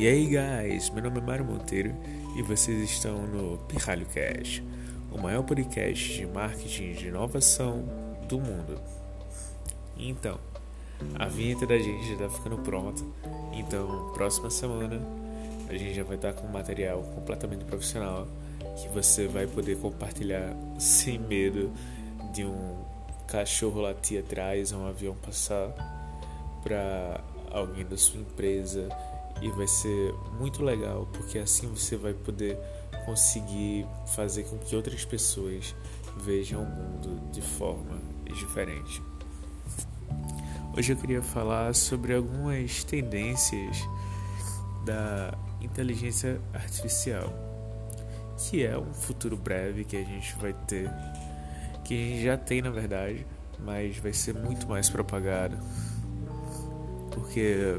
E aí, guys, meu nome é Mário Monteiro e vocês estão no Pirralho Cast, o maior podcast de marketing de inovação do mundo. Então, a vinheta da gente já está ficando pronta, então, próxima semana a gente já vai estar com um material completamente profissional que você vai poder compartilhar sem medo de um cachorro latir atrás ou um avião passar para alguém da sua empresa e vai ser muito legal porque assim você vai poder conseguir fazer com que outras pessoas vejam o mundo de forma diferente. Hoje eu queria falar sobre algumas tendências da inteligência artificial, que é um futuro breve que a gente vai ter, que a gente já tem na verdade, mas vai ser muito mais propagado, porque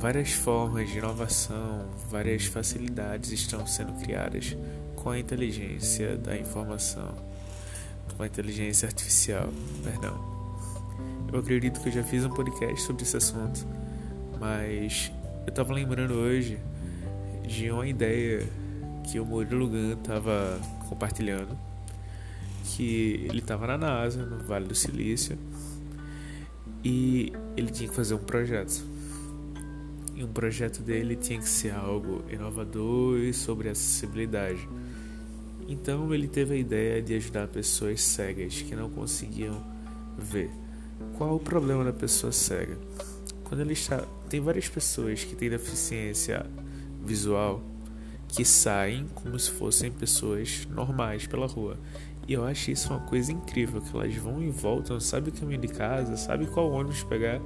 Várias formas de inovação, várias facilidades estão sendo criadas com a inteligência da informação, com a inteligência artificial, perdão. Eu acredito que eu já fiz um podcast sobre esse assunto, mas eu estava lembrando hoje de uma ideia que o Murilo Gun estava compartilhando, que ele estava na NASA, no Vale do Silício, e ele tinha que fazer um projeto e um projeto dele tinha que ser algo inovador e sobre acessibilidade. Então ele teve a ideia de ajudar pessoas cegas que não conseguiam ver. Qual o problema da pessoa cega? Quando ele está, tem várias pessoas que têm deficiência visual que saem como se fossem pessoas normais pela rua. E eu acho isso uma coisa incrível, que elas vão e voltam, sabe o caminho de casa, sabe qual ônibus pegar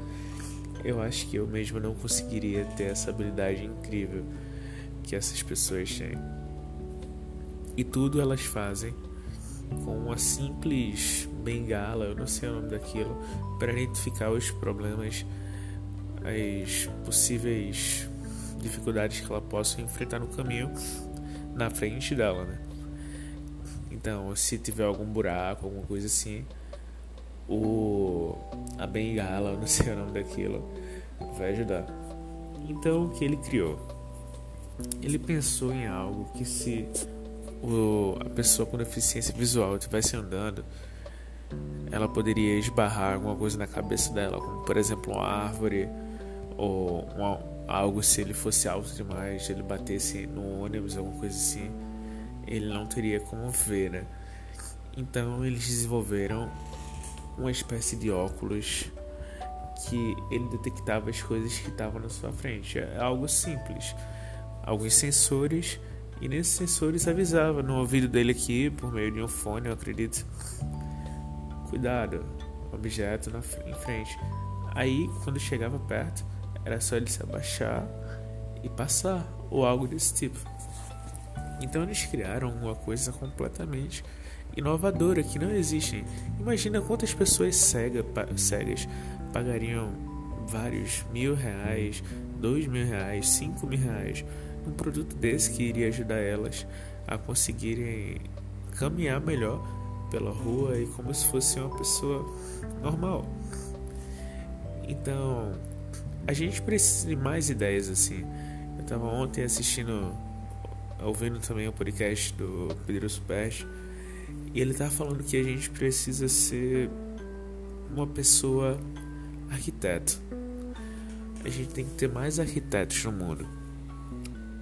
eu acho que eu mesmo não conseguiria ter essa habilidade incrível que essas pessoas têm. E tudo elas fazem com uma simples bengala, eu não sei o nome daquilo, para identificar os problemas, as possíveis dificuldades que ela possa enfrentar no caminho na frente dela, né? Então, se tiver algum buraco, alguma coisa assim, o a bengala, não sei o nome daquilo, vai ajudar. Então o que ele criou? Ele pensou em algo que se o, a pessoa com deficiência visual estivesse andando, ela poderia esbarrar alguma coisa na cabeça dela, como por exemplo uma árvore ou uma, algo se ele fosse alto demais, se ele batesse no ônibus, alguma coisa assim, ele não teria como ver, né? Então eles desenvolveram uma espécie de óculos que ele detectava as coisas que estavam na sua frente. É algo simples. Alguns sensores e nesses sensores avisava no ouvido dele aqui por meio de um fone, eu acredito. Cuidado, objeto na em frente. Aí, quando chegava perto, era só ele se abaixar e passar ou algo desse tipo. Então eles criaram uma coisa completamente inovadora que não existe. Imagina quantas pessoas cega, cegas pagariam vários mil reais, dois mil reais, cinco mil reais num produto desse que iria ajudar elas a conseguirem caminhar melhor pela rua e como se fosse uma pessoa normal. Então, a gente precisa de mais ideias assim. Eu estava ontem assistindo, ouvindo também o podcast do Pedro Superch e ele tá falando que a gente precisa ser uma pessoa arquiteto. A gente tem que ter mais arquitetos no mundo.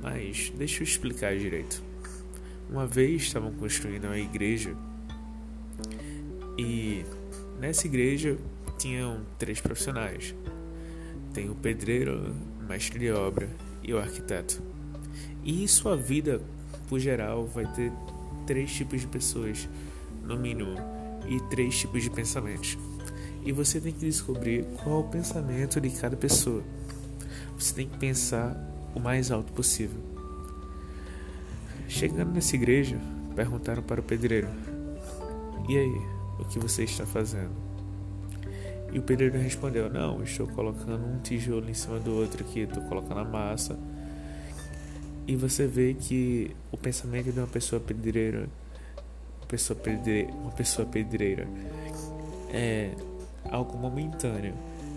Mas deixa eu explicar direito. Uma vez estavam construindo uma igreja e nessa igreja tinham três profissionais. Tem o pedreiro, o mestre de obra e o arquiteto. E sua vida, por geral, vai ter três tipos de pessoas, no mínimo, e três tipos de pensamentos. E você tem que descobrir qual o pensamento de cada pessoa. Você tem que pensar o mais alto possível. Chegando nessa igreja, perguntaram para o pedreiro: E aí, o que você está fazendo? E o pedreiro respondeu: Não, estou colocando um tijolo em cima do outro aqui, estou colocando a massa e você vê que o pensamento de uma pessoa pedreira, uma pessoa pedreira, uma pessoa pedreira é algo momentâneo.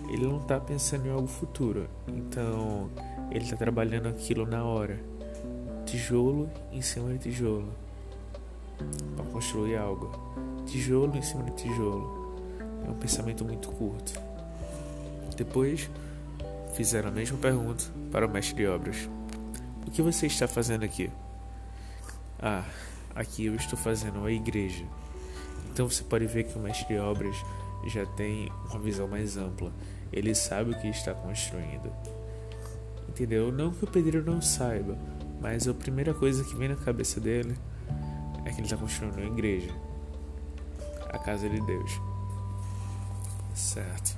Ele não está pensando em algo futuro. Então, ele está trabalhando aquilo na hora, tijolo em cima de tijolo, para construir algo, tijolo em cima de tijolo. É um pensamento muito curto. Depois fizeram a mesma pergunta para o mestre de obras: O que você está fazendo aqui? Ah, aqui eu estou fazendo a igreja. Então você pode ver que o mestre de obras já tem uma visão mais ampla. Ele sabe o que está construindo. Entendeu? Não que o pedreiro não saiba, mas a primeira coisa que vem na cabeça dele é que ele está construindo uma igreja a casa de Deus. Certo.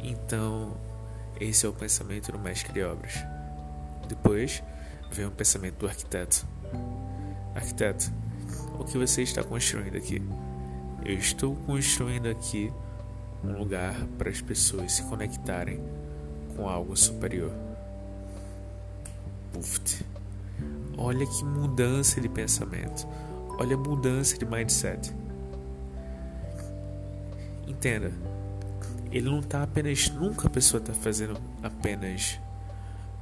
Então, esse é o pensamento do mestre de obras. Depois vem o pensamento do arquiteto. Arquiteto, o que você está construindo aqui? Eu estou construindo aqui um lugar para as pessoas se conectarem com algo superior. Puft. Olha que mudança de pensamento. Olha a mudança de mindset. Entenda, ele não está apenas. Nunca a pessoa está fazendo apenas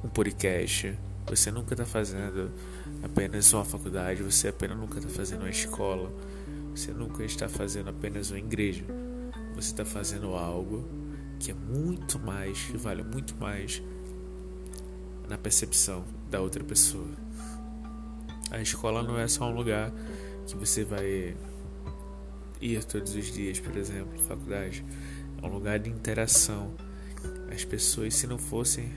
um podcast. Você nunca está fazendo apenas uma faculdade. Você apenas nunca está fazendo uma escola. Você nunca está fazendo apenas uma igreja. Você está fazendo algo que é muito mais, que vale muito mais na percepção da outra pessoa. A escola não é só um lugar que você vai ir todos os dias, por exemplo, faculdade. É um lugar de interação. As pessoas, se não fossem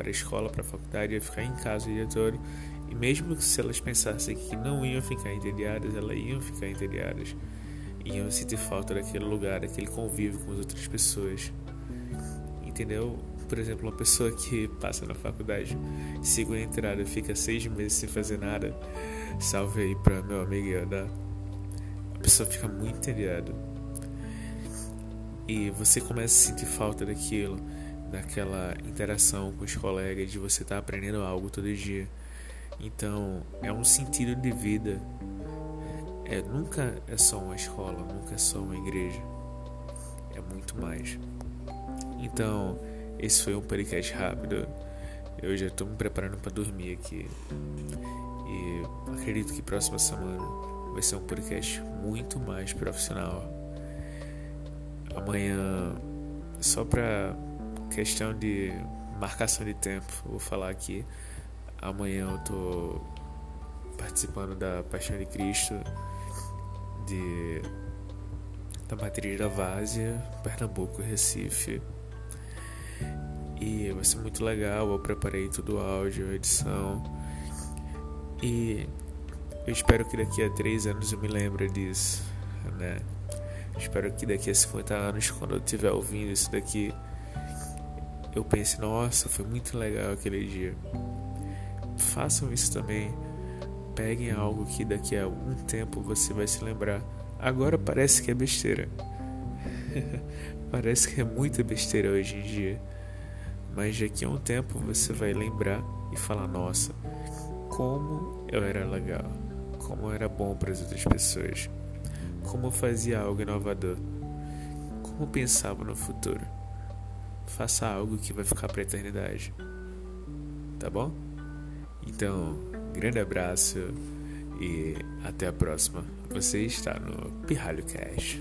para a escola, para a faculdade, iam ficar em casa o dia todo. E mesmo se elas pensassem que não iam ficar entediadas, elas iam ficar entediadas. Iam sentir falta daquele lugar, daquele convívio com as outras pessoas. Entendeu? Por exemplo, uma pessoa que passa na faculdade, segunda entrada, fica seis meses sem fazer nada. Salve aí para meu amigo Yoda. A pessoa fica muito entediada e você começa a sentir falta daquilo, daquela interação com os colegas, de você estar tá aprendendo algo todo dia. Então, é um sentido de vida. É, nunca é só uma escola, nunca é só uma igreja. É muito mais. Então, esse foi um podcast rápido. Eu já estou me preparando para dormir aqui. E acredito que próxima semana vai ser um podcast muito mais profissional Amanhã, só para questão de marcação de tempo, vou falar aqui. Amanhã eu tô participando da Paixão de Cristo de da matriz da Várzea, Pernambuco, Recife. E vai ser muito legal, eu preparei tudo o áudio, edição. E eu espero que daqui a três anos eu me lembre disso, né? Espero que daqui a 50 anos, quando eu estiver ouvindo isso daqui, eu pense: nossa, foi muito legal aquele dia. Façam isso também. Peguem algo que daqui a um tempo você vai se lembrar. Agora parece que é besteira. parece que é muita besteira hoje em dia. Mas daqui a um tempo você vai lembrar e falar: nossa, como eu era legal, como eu era bom para as outras pessoas como fazia algo inovador, como pensava no futuro. Faça algo que vai ficar para a eternidade. Tá bom? Então, grande abraço e até a próxima. Você está no Pirralho Cash.